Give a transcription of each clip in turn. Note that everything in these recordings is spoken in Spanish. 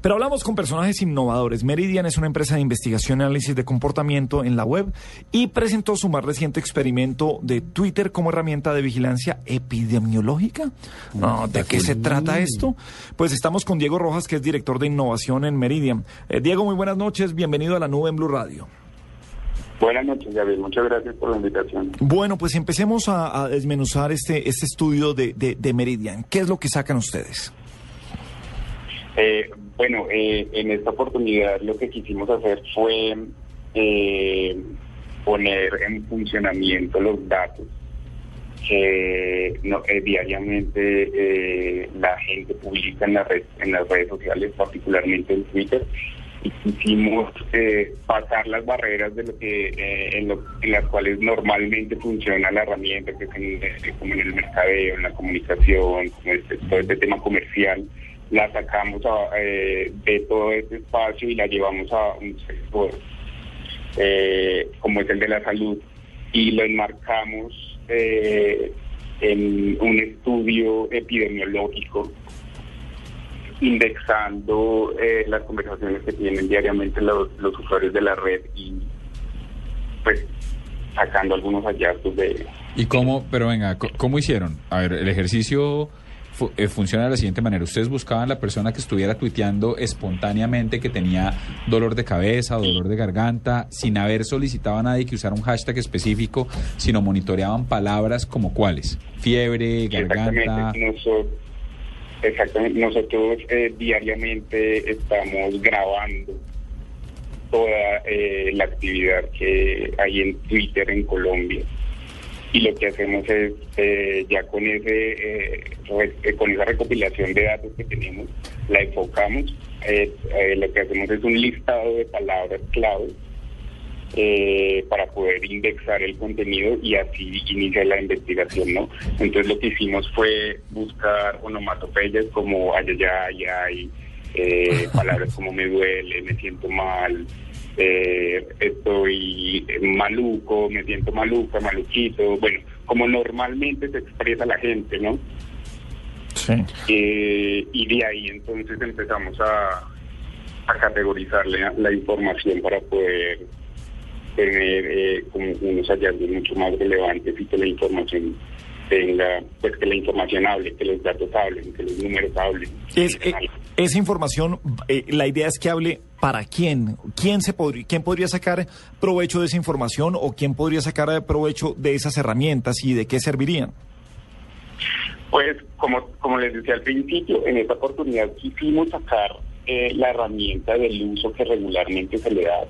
Pero hablamos con personajes innovadores. Meridian es una empresa de investigación y análisis de comportamiento en la web y presentó su más reciente experimento de Twitter como herramienta de vigilancia epidemiológica. No, ¿De qué se trata esto? Pues estamos con Diego Rojas, que es director de innovación en Meridian. Eh, Diego, muy buenas noches. Bienvenido a la nube en Blue Radio. Buenas noches, Gabriel. Muchas gracias por la invitación. Bueno, pues empecemos a, a desmenuzar este, este estudio de, de, de Meridian. ¿Qué es lo que sacan ustedes? Eh, bueno, eh, en esta oportunidad lo que quisimos hacer fue eh, poner en funcionamiento los datos que eh, diariamente eh, la gente publica en, la red, en las redes sociales, particularmente en Twitter, y quisimos eh, pasar las barreras de lo que en, lo- en las cuales normalmente funciona la herramienta, que es en, como en el mercadeo, en la comunicación, como este, todo este tema comercial, la sacamos a, eh, de todo este espacio y la llevamos a un sector eh, como es el de la salud y lo enmarcamos eh, en un estudio epidemiológico indexando eh, las conversaciones que tienen diariamente los, los usuarios de la red y pues sacando algunos hallazgos de ¿Y cómo, pero venga, cómo hicieron? A ver, el ejercicio eh, funciona de la siguiente manera. Ustedes buscaban la persona que estuviera tuiteando espontáneamente que tenía dolor de cabeza, dolor de garganta, sin haber solicitado a nadie que usara un hashtag específico, sino monitoreaban palabras como cuáles. Fiebre, garganta. Exactamente, nosotros, exactamente, nosotros eh, diariamente estamos grabando toda eh, la actividad que hay en Twitter en Colombia y lo que hacemos es eh, ya con ese eh, eh, con esa recopilación de datos que tenemos la enfocamos eh, eh, lo que hacemos es un listado de palabras clave eh, para poder indexar el contenido y así iniciar la investigación, ¿no? Entonces lo que hicimos fue buscar onomatopeyas como ay, ay, ay, palabras como me duele, me siento mal, eh, estoy maluco, me siento maluca, maluquito, bueno, como normalmente se expresa la gente, ¿no? Sí. Eh, y de ahí entonces empezamos a, a categorizar la, la información para poder tener eh, como unos hallazgos mucho más relevantes y que la información tenga, pues que la información hable, que los datos hablen, que los números hablen. Es, eh, esa información, eh, la idea es que hable para quién. ¿Quién, se podría, ¿Quién podría sacar provecho de esa información o quién podría sacar eh, provecho de esas herramientas y de qué servirían? Pues como, como les decía al principio, en esta oportunidad quisimos sacar eh, la herramienta del uso que regularmente se le da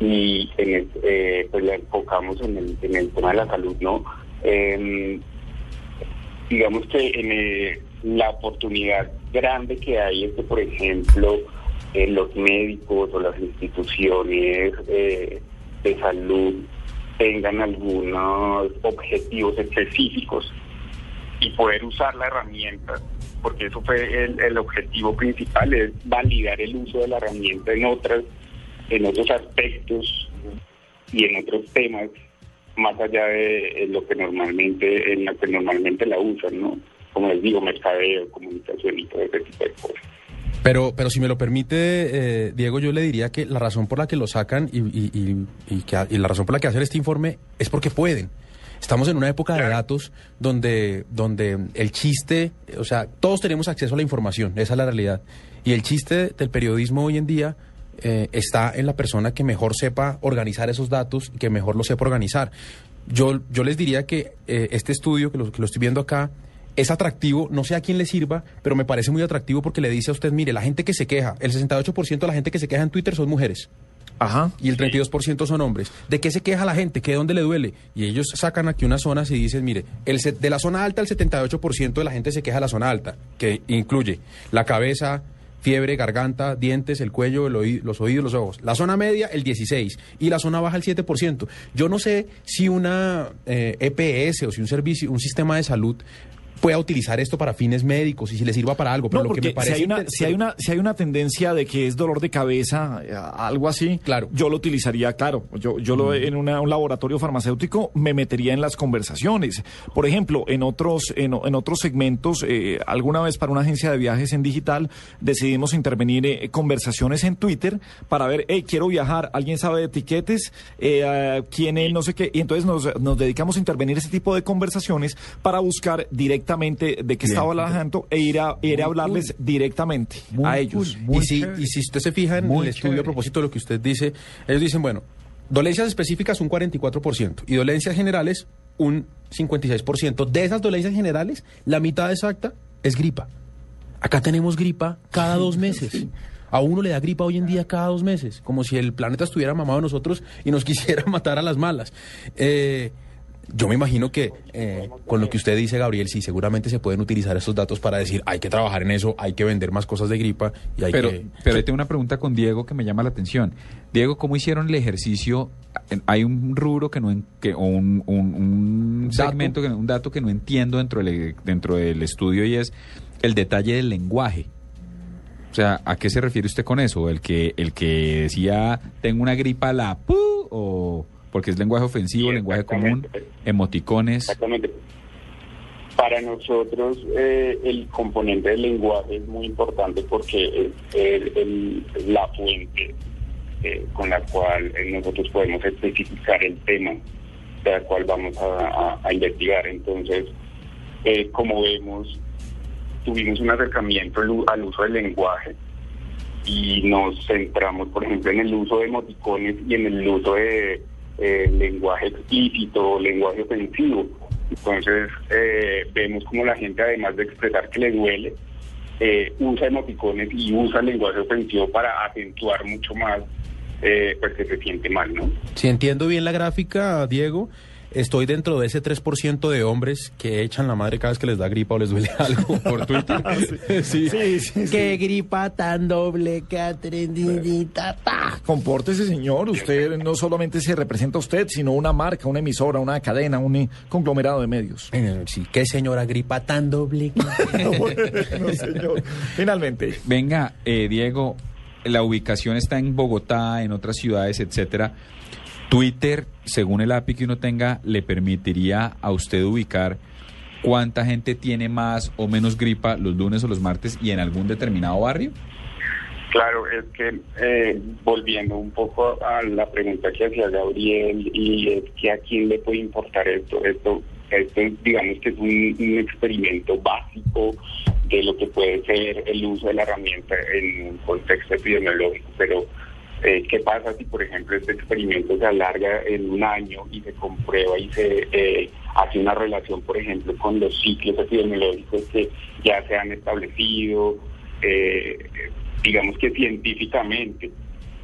y en el- eh, pues la enfocamos en el, en el tema de la salud, ¿no? Em, digamos que en eh, la oportunidad grande que hay es que, por ejemplo, eh, los médicos o las instituciones eh, de salud tengan algunos objetivos específicos y poder usar la herramienta, porque eso fue el, el objetivo principal, es validar el uso de la herramienta en otras, en otros aspectos y en otros temas, más allá de lo que normalmente, en lo que normalmente la usan, ¿no? Como les digo, mercadeo, comunicación y todo ese tipo de cosas. Pero, pero si me lo permite, eh, Diego, yo le diría que la razón por la que lo sacan y, y- y- y que, la razón por la que hacen este informe es porque pueden. Estamos en una época de datos donde, donde el chiste, o sea, todos tenemos acceso a la información, esa es la realidad. Y el chiste del periodismo hoy en día eh, está en la persona que mejor sepa organizar esos datos y que mejor lo sepa organizar. Yo, yo les diría que eh, este estudio, que lo, que lo estoy viendo acá, es atractivo, no sé a quién le sirva, pero me parece muy atractivo porque le dice a usted, mire, la gente que se queja, el 68% de la gente que se queja en Twitter son mujeres. Ajá. Y el 32% son hombres. ¿De qué se queja la gente? ¿Qué dónde le duele? Y ellos sacan aquí unas zonas y dicen, mire, el de la zona alta el 78% de la gente se queja de la zona alta, que incluye la cabeza, fiebre, garganta, dientes, el cuello, el los oídos, los ojos. La zona media, el 16%, y la zona baja, el 7%. Yo no sé si una eh, EPS o si un servicio, un sistema de salud pueda utilizar esto para fines médicos y si le sirva para algo. Pero No, lo que me parece si hay, una, si, hay una, si hay una tendencia de que es dolor de cabeza, eh, algo así, Claro. yo lo utilizaría, claro. Yo, yo lo, en una- un laboratorio farmacéutico me metería en las conversaciones. Por ejemplo, en otros, en, en otros segmentos, eh, alguna vez para una agencia de viajes en digital, decidimos intervenir eh, conversaciones en Twitter para ver, hey, quiero viajar, ¿alguien sabe de etiquetes? Eh, ¿Quién es? No sé qué. Y entonces nos, nos dedicamos a intervenir ese tipo de conversaciones para buscar directamente de qué estaba hablando e ir a, ir a hablarles directamente a ellos. y, si, y si usted se fija en Muy el estudio chévere. a propósito de lo que usted dice, ellos dicen, bueno, dolencias específicas un 44% y dolencias generales un 56%. De esas dolencias generales, la mitad exacta es gripa. Acá tenemos gripa cada dos meses. A uno le da gripa hoy en día cada dos meses, como si el planeta estuviera mamado de nosotros y nos quisiera matar a las malas. Eh, yo me imagino que eh, con lo que usted dice, Gabriel, sí, seguramente se pueden utilizar estos datos para decir, hay que trabajar en eso, hay que vender más cosas de gripa y hay Pero, que... pero ahí tengo una pregunta con Diego que me llama la atención. Diego, ¿cómo hicieron el ejercicio? Hay un rubro que no, en- que, o un, un- segmento, que, un dato que no entiendo dentro del, dentro del estudio y es el detalle del lenguaje. O sea, ¿a qué se refiere usted con eso? ¿El que, el que decía, tengo una gripa la pu, o porque es lenguaje ofensivo, Sí, lenguaje común, emoticones? Exactamente. Para nosotros eh, el componente del lenguaje es muy importante porque es el- el- la fuente eh, con la cual eh, nosotros podemos especificar el tema de la cual vamos a, a- a investigar. Entonces, eh, como vemos, tuvimos un acercamiento al uso del lenguaje y nos centramos, por ejemplo, en el uso de emoticones y en el uso de eh, lenguaje explícito, lenguaje ofensivo. Entonces, eh, vemos como la gente, además de expresar que le duele, eh, usa emoticones y usa lenguaje ofensivo para acentuar mucho más eh, pues que se siente mal, ¿no? Si entiendo bien la gráfica, Diego, estoy dentro de ese 3% de hombres que echan la madre cada vez que les da gripa o les duele algo. Por Twitter. sí. Sí, sí, sí. Qué gripa tan doble, Catrinita. Compórtese, señor. Usted no solamente se representa a usted, sino una marca, una emisora, una cadena, un conglomerado de medios. Sí, qué señora gripa tan doble. bueno, señor. Finalmente. Venga, eh, Diego, la ubicación está en Bogotá, en otras ciudades, etcétera. Twitter, según el API que uno tenga, le permitiría a usted ubicar cuánta gente tiene más o menos gripa los lunes o los martes y en algún determinado barrio. Claro, es que eh, volviendo un poco a la pregunta que hacía Gabriel, y es que a quién le puede importar esto, esto, esto digamos que es un, un experimento básico de lo que puede ser el uso de la herramienta en un contexto epidemiológico, pero eh, ¿qué pasa si, por ejemplo, este experimento se alarga en un año y se comprueba y se eh, hace una relación, por ejemplo, con los ciclos epidemiológicos que ya se han establecido? eh, digamos que científicamente.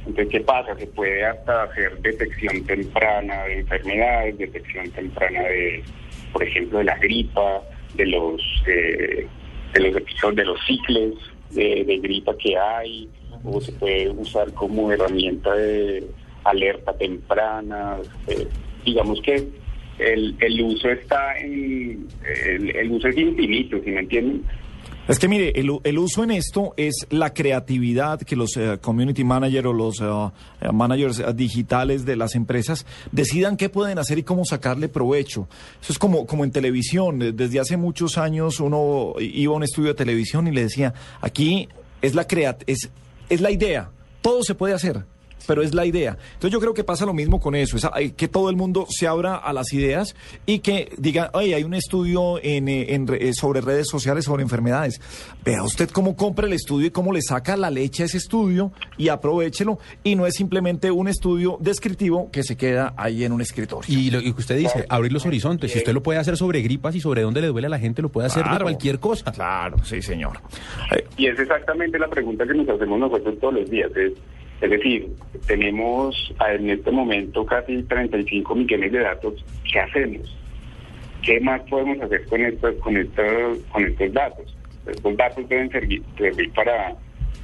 Entonces, ¿qué pasa? Se puede hasta hacer detección temprana de enfermedades, detección temprana de, por ejemplo, de la gripa, de los eh, de los episodios, de los ciclos de, de gripa que hay, o se puede usar como herramienta de alerta temprana. eh, digamos que el, el uso está en el, el uso es infinito, ¿sí me entienden? Es que mire, el, el uso en esto es la creatividad que los eh, community managers o los eh, eh, managers digitales de las empresas decidan qué pueden hacer y cómo sacarle provecho. Eso es como, como en televisión. Desde hace muchos años uno iba a un estudio de televisión y le decía, aquí es la creat es, es la idea, todo se puede hacer. Pero es la idea. Entonces yo creo que pasa lo mismo con eso, es hay que todo el mundo se abra a las ideas y que diga, oye, hay un estudio en, eh, en re- eh, sobre redes sociales sobre enfermedades. Vea usted cómo compra el estudio y cómo le saca la leche a ese estudio y aprovechelo. Y no es simplemente un estudio descriptivo que se queda ahí en un escritorio. Y lo que usted dice, abrir los horizontes. Si usted lo puede hacer sobre gripas y sobre dónde le duele a la gente, lo puede hacer de Claro. cualquier cosa. Claro, sí, señor. Eh, Y es exactamente la pregunta que nos hacemos nosotros todos los días. Es, es decir, tenemos en este momento casi 35 millones de datos. ¿Qué hacemos? ¿Qué más podemos hacer con estos, con estos, con estos datos? Estos datos deben servir, servir para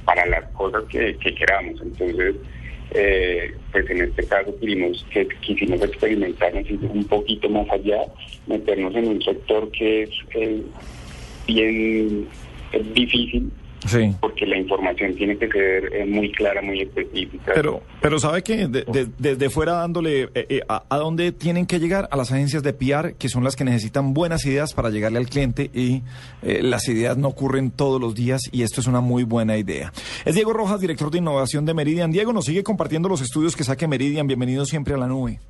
para las cosas que, que queramos. Entonces, eh, pues en este caso quisimos, que, quisimos experimentarnos un poquito más allá, meternos en un sector que es eh, bien es difícil Sí. porque la información tiene que ser eh, muy clara, muy específica. Pero, pero sabe que de- de- desde fuera dándole eh, eh, a, a dónde tienen que llegar a las agencias de PR, que son las que necesitan buenas ideas para llegarle al cliente y eh, las ideas no ocurren todos los días y esto es una muy buena idea. Es Diego Rojas, director de innovación de Meridian. Diego nos sigue compartiendo los estudios que saque Meridian. Bienvenido siempre a la nube.